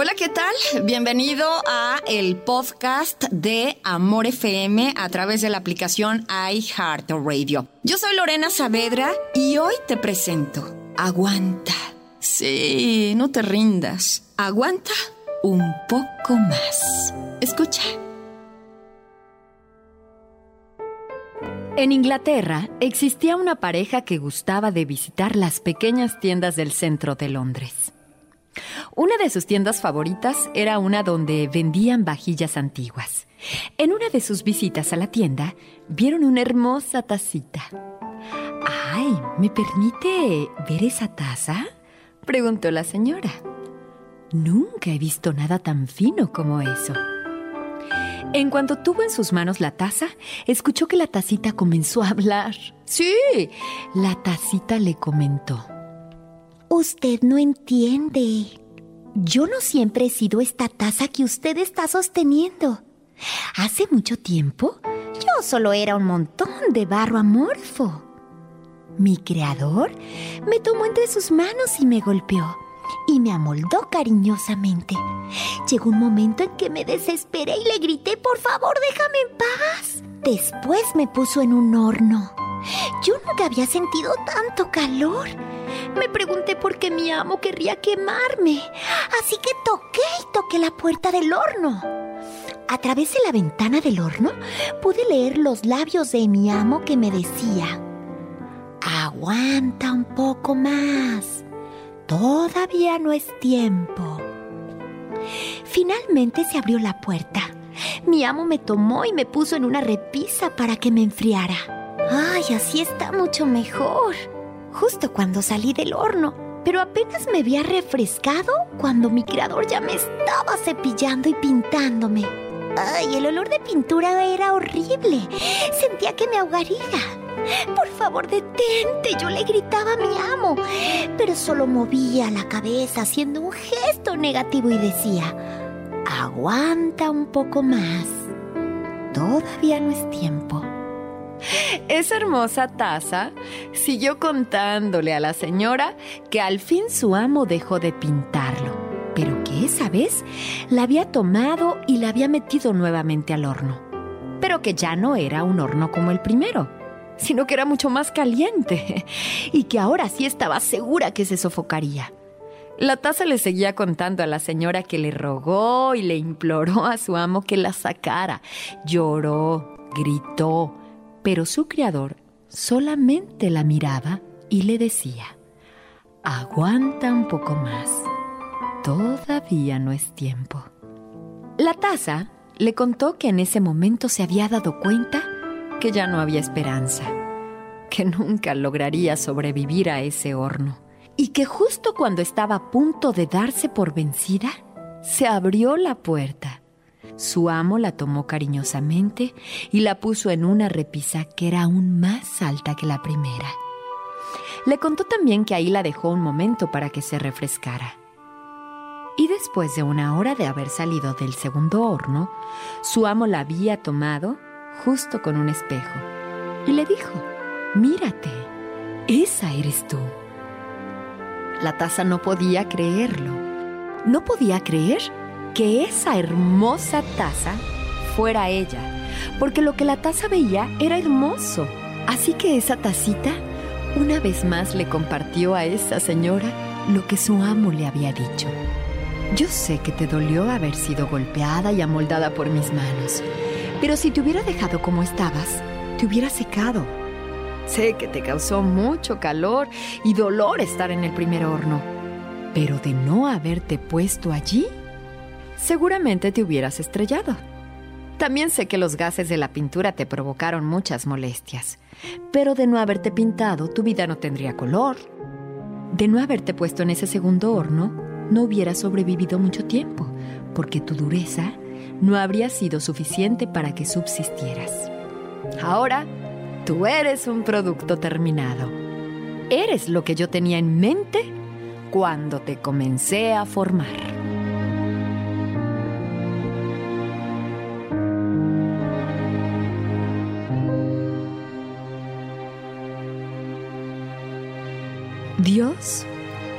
Hola, ¿qué tal? Bienvenido a el podcast de Amor FM a través de la aplicación iHeartRadio. Yo soy Lorena Saavedra y hoy te presento Aguanta. Sí, no te rindas. Aguanta un poco más. Escucha. En Inglaterra existía una pareja que gustaba de visitar las pequeñas tiendas del centro de Londres. Una de sus tiendas favoritas era una donde vendían vajillas antiguas. En una de sus visitas a la tienda, vieron una hermosa tacita. ¡Ay! ¿Me permite ver esa taza? preguntó la señora. Nunca he visto nada tan fino como eso. En cuanto tuvo en sus manos la taza, escuchó que la tacita comenzó a hablar. Sí, la tacita le comentó. Usted no entiende. Yo no siempre he sido esta taza que usted está sosteniendo. Hace mucho tiempo, yo solo era un montón de barro amorfo. Mi creador me tomó entre sus manos y me golpeó y me amoldó cariñosamente. Llegó un momento en que me desesperé y le grité, por favor, déjame en paz. Después me puso en un horno. Yo nunca había sentido tanto calor. Me pregunté por qué mi amo querría quemarme. Así que toqué y toqué la puerta del horno. A través de la ventana del horno pude leer los labios de mi amo que me decía, aguanta un poco más. Todavía no es tiempo. Finalmente se abrió la puerta. Mi amo me tomó y me puso en una repisa para que me enfriara. Ay, así está mucho mejor. Justo cuando salí del horno. Pero apenas me había refrescado cuando mi creador ya me estaba cepillando y pintándome. Ay, el olor de pintura era horrible. Sentía que me ahogaría. Por favor, detente, yo le gritaba a mi amo, pero solo movía la cabeza haciendo un gesto negativo y decía, aguanta un poco más, todavía no es tiempo. Esa hermosa taza siguió contándole a la señora que al fin su amo dejó de pintarlo, pero que esa vez la había tomado y la había metido nuevamente al horno, pero que ya no era un horno como el primero sino que era mucho más caliente y que ahora sí estaba segura que se sofocaría. La taza le seguía contando a la señora que le rogó y le imploró a su amo que la sacara. Lloró, gritó, pero su criador solamente la miraba y le decía, aguanta un poco más, todavía no es tiempo. La taza le contó que en ese momento se había dado cuenta que ya no había esperanza, que nunca lograría sobrevivir a ese horno y que justo cuando estaba a punto de darse por vencida, se abrió la puerta. Su amo la tomó cariñosamente y la puso en una repisa que era aún más alta que la primera. Le contó también que ahí la dejó un momento para que se refrescara. Y después de una hora de haber salido del segundo horno, su amo la había tomado justo con un espejo y le dijo, mírate, esa eres tú. La taza no podía creerlo. No podía creer que esa hermosa taza fuera ella, porque lo que la taza veía era hermoso. Así que esa tacita una vez más le compartió a esa señora lo que su amo le había dicho. Yo sé que te dolió haber sido golpeada y amoldada por mis manos, pero si te hubiera dejado como estabas, te hubiera secado. Sé que te causó mucho calor y dolor estar en el primer horno, pero de no haberte puesto allí, seguramente te hubieras estrellado. También sé que los gases de la pintura te provocaron muchas molestias, pero de no haberte pintado, tu vida no tendría color. De no haberte puesto en ese segundo horno, no hubieras sobrevivido mucho tiempo, porque tu dureza no habría sido suficiente para que subsistieras. Ahora, tú eres un producto terminado. Eres lo que yo tenía en mente cuando te comencé a formar. Dios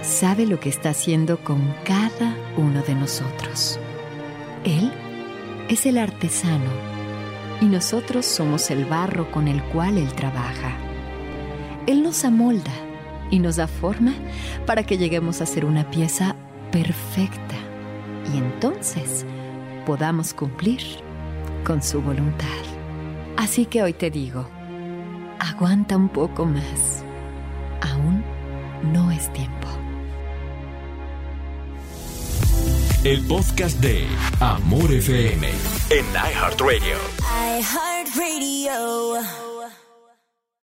sabe lo que está haciendo con cada uno de nosotros. Él es el artesano y nosotros somos el barro con el cual Él trabaja. Él nos amolda y nos da forma para que lleguemos a ser una pieza perfecta y entonces podamos cumplir con su voluntad. Así que hoy te digo, aguanta un poco más. Aún no es tiempo. El podcast de Amor FM en iHeartRadio. iHeartRadio.